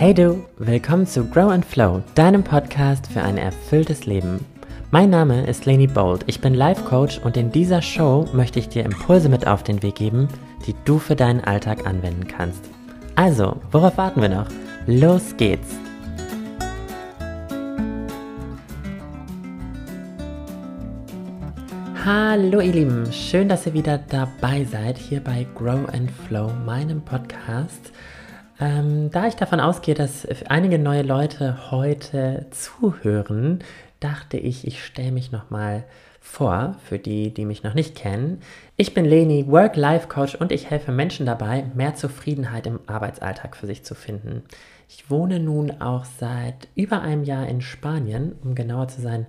Hey du, willkommen zu Grow and Flow, deinem Podcast für ein erfülltes Leben. Mein Name ist Leni Bold, ich bin Life Coach und in dieser Show möchte ich dir Impulse mit auf den Weg geben, die du für deinen Alltag anwenden kannst. Also, worauf warten wir noch? Los geht's! Hallo ihr Lieben, schön, dass ihr wieder dabei seid hier bei Grow and Flow, meinem Podcast. Ähm, da ich davon ausgehe, dass einige neue Leute heute zuhören, dachte ich, ich stelle mich nochmal vor, für die, die mich noch nicht kennen. Ich bin Leni, Work-Life-Coach und ich helfe Menschen dabei, mehr Zufriedenheit im Arbeitsalltag für sich zu finden. Ich wohne nun auch seit über einem Jahr in Spanien, um genauer zu sein,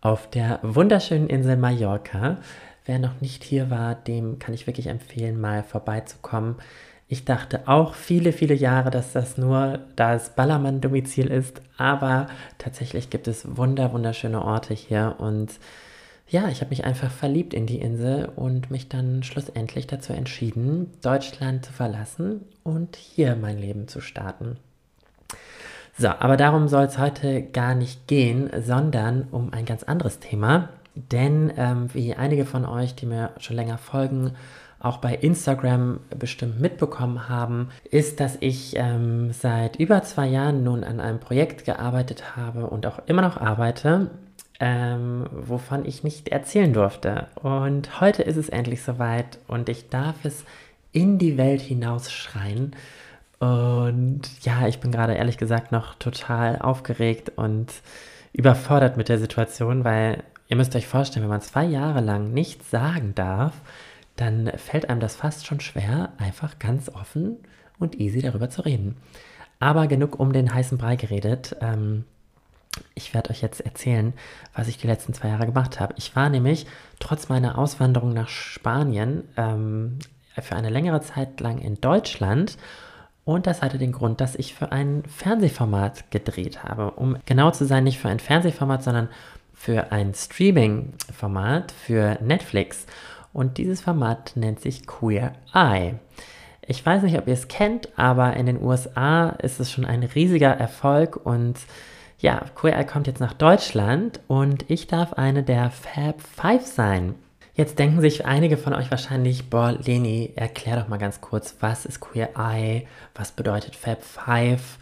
auf der wunderschönen Insel Mallorca. Wer noch nicht hier war, dem kann ich wirklich empfehlen, mal vorbeizukommen. Ich dachte auch viele, viele Jahre, dass das nur das Ballermann-Domizil ist, aber tatsächlich gibt es wunder, wunderschöne Orte hier und ja, ich habe mich einfach verliebt in die Insel und mich dann schlussendlich dazu entschieden, Deutschland zu verlassen und hier mein Leben zu starten. So, aber darum soll es heute gar nicht gehen, sondern um ein ganz anderes Thema. Denn ähm, wie einige von euch, die mir schon länger folgen, auch bei Instagram bestimmt mitbekommen haben, ist, dass ich ähm, seit über zwei Jahren nun an einem Projekt gearbeitet habe und auch immer noch arbeite, ähm, wovon ich nicht erzählen durfte. Und heute ist es endlich soweit und ich darf es in die Welt hinausschreien. Und ja, ich bin gerade ehrlich gesagt noch total aufgeregt und überfordert mit der Situation, weil ihr müsst euch vorstellen, wenn man zwei Jahre lang nichts sagen darf, dann fällt einem das fast schon schwer, einfach ganz offen und easy darüber zu reden. Aber genug um den heißen Brei geredet. Ähm, ich werde euch jetzt erzählen, was ich die letzten zwei Jahre gemacht habe. Ich war nämlich trotz meiner Auswanderung nach Spanien ähm, für eine längere Zeit lang in Deutschland und das hatte den Grund, dass ich für ein Fernsehformat gedreht habe. Um genau zu sein, nicht für ein Fernsehformat, sondern für ein Streaming-Format für Netflix. Und dieses Format nennt sich Queer Eye. Ich weiß nicht, ob ihr es kennt, aber in den USA ist es schon ein riesiger Erfolg und ja, Queer Eye kommt jetzt nach Deutschland und ich darf eine der Fab Five sein. Jetzt denken sich einige von euch wahrscheinlich, boah, Leni, erklär doch mal ganz kurz, was ist Queer Eye, was bedeutet Fab Five?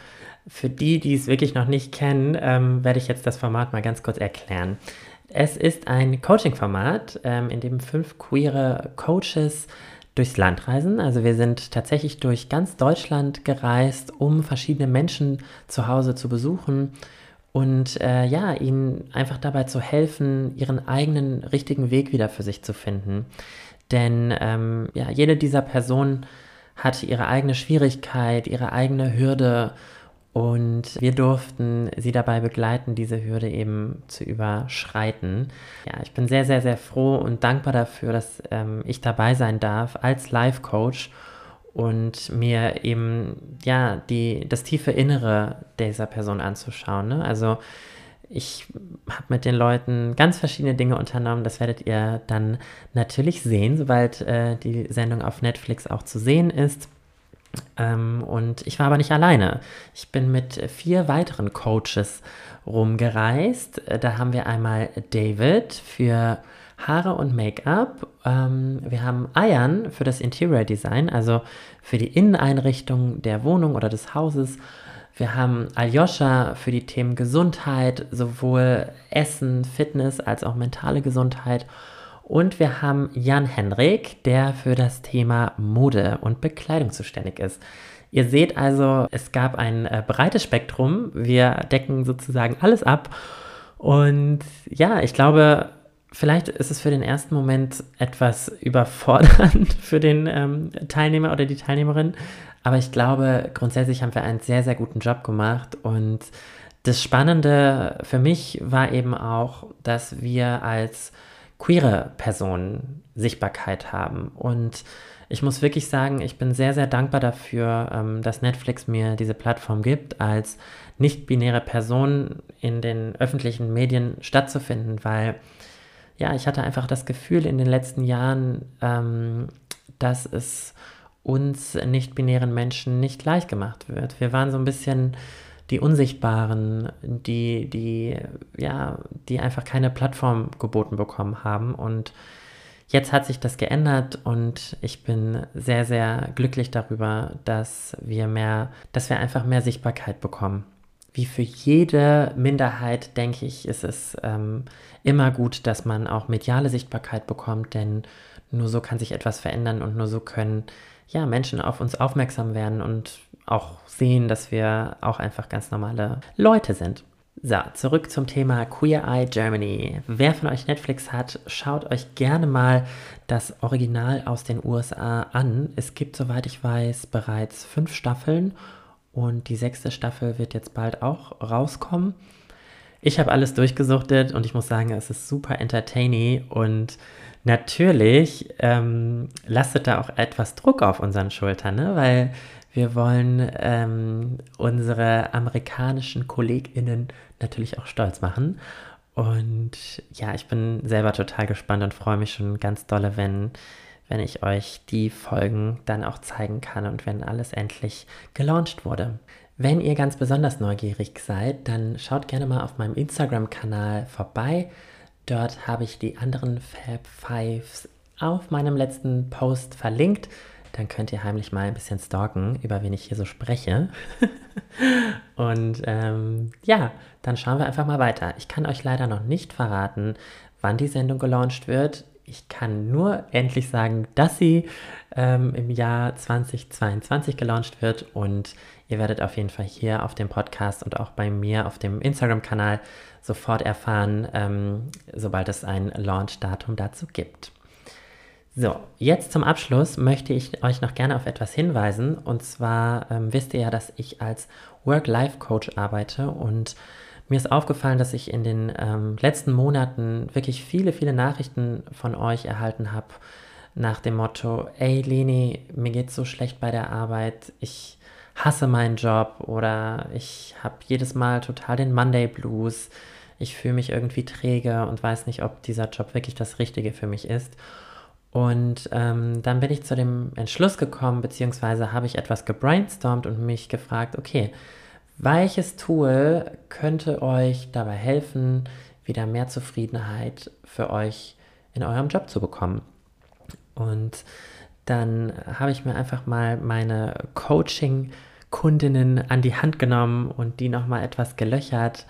Für die, die es wirklich noch nicht kennen, ähm, werde ich jetzt das Format mal ganz kurz erklären. Es ist ein Coaching-Format, ähm, in dem fünf queere Coaches durchs Land reisen. Also wir sind tatsächlich durch ganz Deutschland gereist, um verschiedene Menschen zu Hause zu besuchen und äh, ja, ihnen einfach dabei zu helfen, ihren eigenen richtigen Weg wieder für sich zu finden. Denn ähm, ja, jede dieser Personen hat ihre eigene Schwierigkeit, ihre eigene Hürde und wir durften sie dabei begleiten, diese Hürde eben zu überschreiten. Ja, ich bin sehr, sehr, sehr froh und dankbar dafür, dass ähm, ich dabei sein darf als Life-Coach und mir eben ja die, das tiefe Innere dieser Person anzuschauen. Ne? Also ich habe mit den Leuten ganz verschiedene Dinge unternommen. Das werdet ihr dann natürlich sehen, sobald äh, die Sendung auf Netflix auch zu sehen ist. Ähm, und ich war aber nicht alleine. Ich bin mit vier weiteren Coaches rumgereist. Da haben wir einmal David für Haare und Make-up. Ähm, wir haben Ayan für das Interior Design, also für die Inneneinrichtung der Wohnung oder des Hauses. Wir haben Aljoscha für die Themen Gesundheit, sowohl Essen, Fitness als auch mentale Gesundheit. Und wir haben Jan Henrik, der für das Thema Mode und Bekleidung zuständig ist. Ihr seht also, es gab ein äh, breites Spektrum. Wir decken sozusagen alles ab. Und ja, ich glaube, vielleicht ist es für den ersten Moment etwas überfordernd für den ähm, Teilnehmer oder die Teilnehmerin. Aber ich glaube, grundsätzlich haben wir einen sehr, sehr guten Job gemacht. Und das Spannende für mich war eben auch, dass wir als queere Personen Sichtbarkeit haben. Und ich muss wirklich sagen, ich bin sehr, sehr dankbar dafür, ähm, dass Netflix mir diese Plattform gibt, als nicht-binäre Person in den öffentlichen Medien stattzufinden, weil ja, ich hatte einfach das Gefühl in den letzten Jahren, ähm, dass es uns nicht-binären Menschen nicht leicht gemacht wird. Wir waren so ein bisschen die Unsichtbaren, die, die, ja, die einfach keine Plattform geboten bekommen haben. Und jetzt hat sich das geändert und ich bin sehr, sehr glücklich darüber, dass wir mehr, dass wir einfach mehr Sichtbarkeit bekommen. Wie für jede Minderheit, denke ich, ist es ähm, immer gut, dass man auch mediale Sichtbarkeit bekommt, denn nur so kann sich etwas verändern und nur so können ja, Menschen auf uns aufmerksam werden und auch sehen, dass wir auch einfach ganz normale Leute sind. So, zurück zum Thema Queer Eye Germany. Wer von euch Netflix hat, schaut euch gerne mal das Original aus den USA an. Es gibt, soweit ich weiß, bereits fünf Staffeln und die sechste Staffel wird jetzt bald auch rauskommen. Ich habe alles durchgesuchtet und ich muss sagen, es ist super entertaining und natürlich ähm, lastet da auch etwas Druck auf unseren Schultern, ne? weil wir wollen ähm, unsere amerikanischen KollegInnen natürlich auch stolz machen. Und ja, ich bin selber total gespannt und freue mich schon ganz dolle, wenn, wenn ich euch die Folgen dann auch zeigen kann und wenn alles endlich gelauncht wurde. Wenn ihr ganz besonders neugierig seid, dann schaut gerne mal auf meinem Instagram-Kanal vorbei. Dort habe ich die anderen Fab Fives auf meinem letzten Post verlinkt dann könnt ihr heimlich mal ein bisschen stalken, über wen ich hier so spreche. und ähm, ja, dann schauen wir einfach mal weiter. Ich kann euch leider noch nicht verraten, wann die Sendung gelauncht wird. Ich kann nur endlich sagen, dass sie ähm, im Jahr 2022 gelauncht wird und ihr werdet auf jeden Fall hier auf dem Podcast und auch bei mir auf dem Instagram-Kanal sofort erfahren, ähm, sobald es ein Launch-Datum dazu gibt. So, jetzt zum Abschluss möchte ich euch noch gerne auf etwas hinweisen. Und zwar ähm, wisst ihr ja, dass ich als Work-Life-Coach arbeite und mir ist aufgefallen, dass ich in den ähm, letzten Monaten wirklich viele, viele Nachrichten von euch erhalten habe nach dem Motto, ey Leni, mir geht's so schlecht bei der Arbeit, ich hasse meinen Job oder ich habe jedes Mal total den Monday Blues, ich fühle mich irgendwie träge und weiß nicht, ob dieser Job wirklich das Richtige für mich ist. Und ähm, dann bin ich zu dem Entschluss gekommen, beziehungsweise habe ich etwas gebrainstormt und mich gefragt, okay, welches Tool könnte euch dabei helfen, wieder mehr Zufriedenheit für euch in eurem Job zu bekommen? Und dann habe ich mir einfach mal meine Coaching-Kundinnen an die Hand genommen und die nochmal etwas gelöchert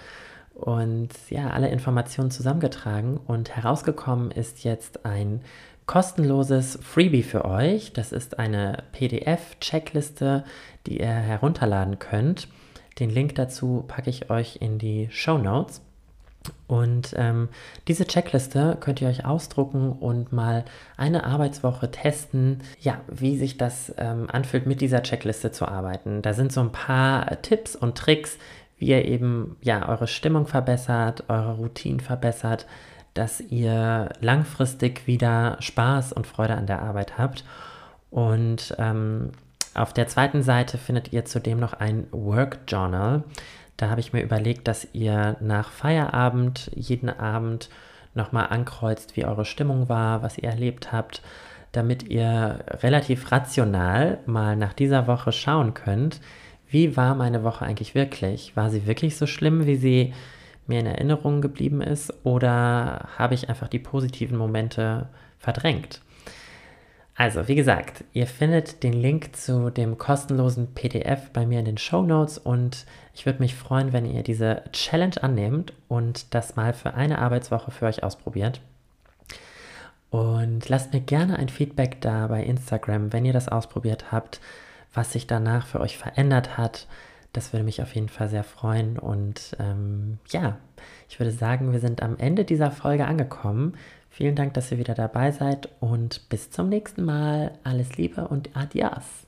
und ja, alle Informationen zusammengetragen und herausgekommen ist jetzt ein kostenloses Freebie für euch. Das ist eine PDF-Checkliste, die ihr herunterladen könnt. Den Link dazu packe ich euch in die Show Notes. Und ähm, diese Checkliste könnt ihr euch ausdrucken und mal eine Arbeitswoche testen, ja, wie sich das ähm, anfühlt, mit dieser Checkliste zu arbeiten. Da sind so ein paar Tipps und Tricks, wie ihr eben ja eure Stimmung verbessert, eure Routinen verbessert, dass ihr langfristig wieder Spaß und Freude an der Arbeit habt. Und ähm, auf der zweiten Seite findet ihr zudem noch ein Work Journal. Da habe ich mir überlegt, dass ihr nach Feierabend jeden Abend nochmal ankreuzt, wie eure Stimmung war, was ihr erlebt habt, damit ihr relativ rational mal nach dieser Woche schauen könnt, wie war meine Woche eigentlich wirklich? War sie wirklich so schlimm, wie sie mir in Erinnerung geblieben ist oder habe ich einfach die positiven Momente verdrängt? Also, wie gesagt, ihr findet den Link zu dem kostenlosen PDF bei mir in den Show Notes und ich würde mich freuen, wenn ihr diese Challenge annehmt und das mal für eine Arbeitswoche für euch ausprobiert. Und lasst mir gerne ein Feedback da bei Instagram, wenn ihr das ausprobiert habt, was sich danach für euch verändert hat, das würde mich auf jeden Fall sehr freuen. Und ähm, ja, ich würde sagen, wir sind am Ende dieser Folge angekommen. Vielen Dank, dass ihr wieder dabei seid und bis zum nächsten Mal. Alles Liebe und Adios.